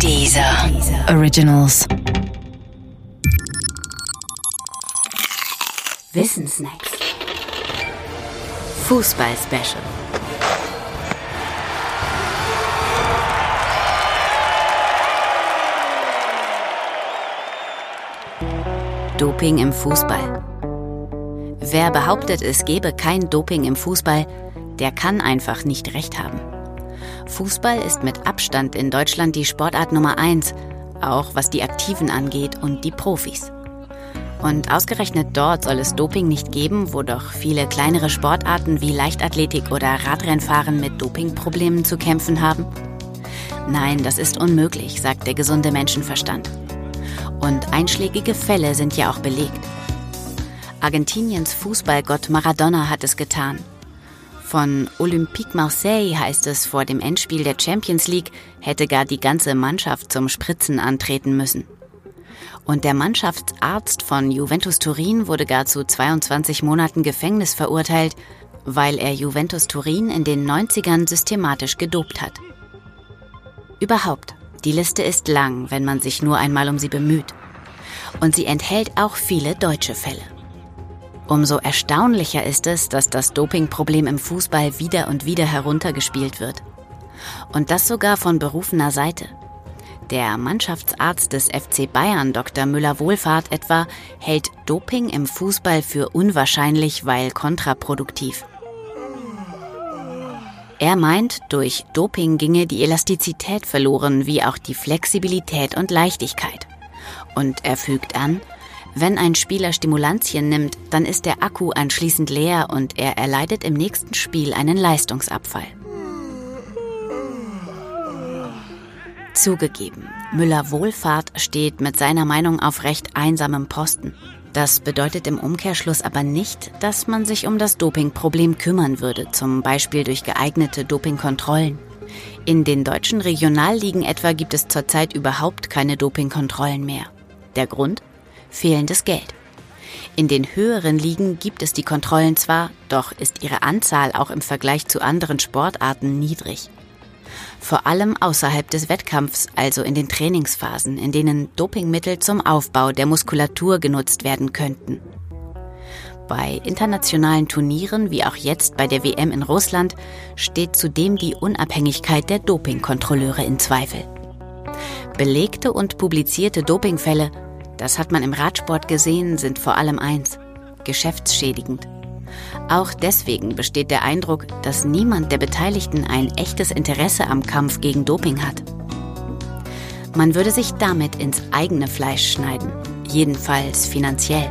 Dieser Originals. Wissensnacks. Fußball-Special. Doping im Fußball. Wer behauptet, es gebe kein Doping im Fußball, der kann einfach nicht recht haben. Fußball ist mit Abstand in Deutschland die Sportart Nummer eins, auch was die Aktiven angeht und die Profis. Und ausgerechnet dort soll es Doping nicht geben, wo doch viele kleinere Sportarten wie Leichtathletik oder Radrennfahren mit Dopingproblemen zu kämpfen haben? Nein, das ist unmöglich, sagt der gesunde Menschenverstand. Und einschlägige Fälle sind ja auch belegt. Argentiniens Fußballgott Maradona hat es getan. Von Olympique Marseille heißt es, vor dem Endspiel der Champions League hätte gar die ganze Mannschaft zum Spritzen antreten müssen. Und der Mannschaftsarzt von Juventus Turin wurde gar zu 22 Monaten Gefängnis verurteilt, weil er Juventus Turin in den 90ern systematisch gedopt hat. Überhaupt, die Liste ist lang, wenn man sich nur einmal um sie bemüht. Und sie enthält auch viele deutsche Fälle. Umso erstaunlicher ist es, dass das Dopingproblem im Fußball wieder und wieder heruntergespielt wird. Und das sogar von berufener Seite. Der Mannschaftsarzt des FC Bayern, Dr. Müller-Wohlfahrt etwa, hält Doping im Fußball für unwahrscheinlich, weil kontraproduktiv. Er meint, durch Doping ginge die Elastizität verloren, wie auch die Flexibilität und Leichtigkeit. Und er fügt an, wenn ein Spieler Stimulantien nimmt, dann ist der Akku anschließend leer und er erleidet im nächsten Spiel einen Leistungsabfall. Zugegeben, Müller Wohlfahrt steht mit seiner Meinung auf recht einsamem Posten. Das bedeutet im Umkehrschluss aber nicht, dass man sich um das Dopingproblem kümmern würde, zum Beispiel durch geeignete Dopingkontrollen. In den deutschen Regionalligen etwa gibt es zurzeit überhaupt keine Dopingkontrollen mehr. Der Grund? Fehlendes Geld. In den höheren Ligen gibt es die Kontrollen zwar, doch ist ihre Anzahl auch im Vergleich zu anderen Sportarten niedrig. Vor allem außerhalb des Wettkampfs, also in den Trainingsphasen, in denen Dopingmittel zum Aufbau der Muskulatur genutzt werden könnten. Bei internationalen Turnieren, wie auch jetzt bei der WM in Russland, steht zudem die Unabhängigkeit der Dopingkontrolleure in Zweifel. Belegte und publizierte Dopingfälle, das hat man im Radsport gesehen, sind vor allem eins, geschäftsschädigend. Auch deswegen besteht der Eindruck, dass niemand der Beteiligten ein echtes Interesse am Kampf gegen Doping hat. Man würde sich damit ins eigene Fleisch schneiden, jedenfalls finanziell.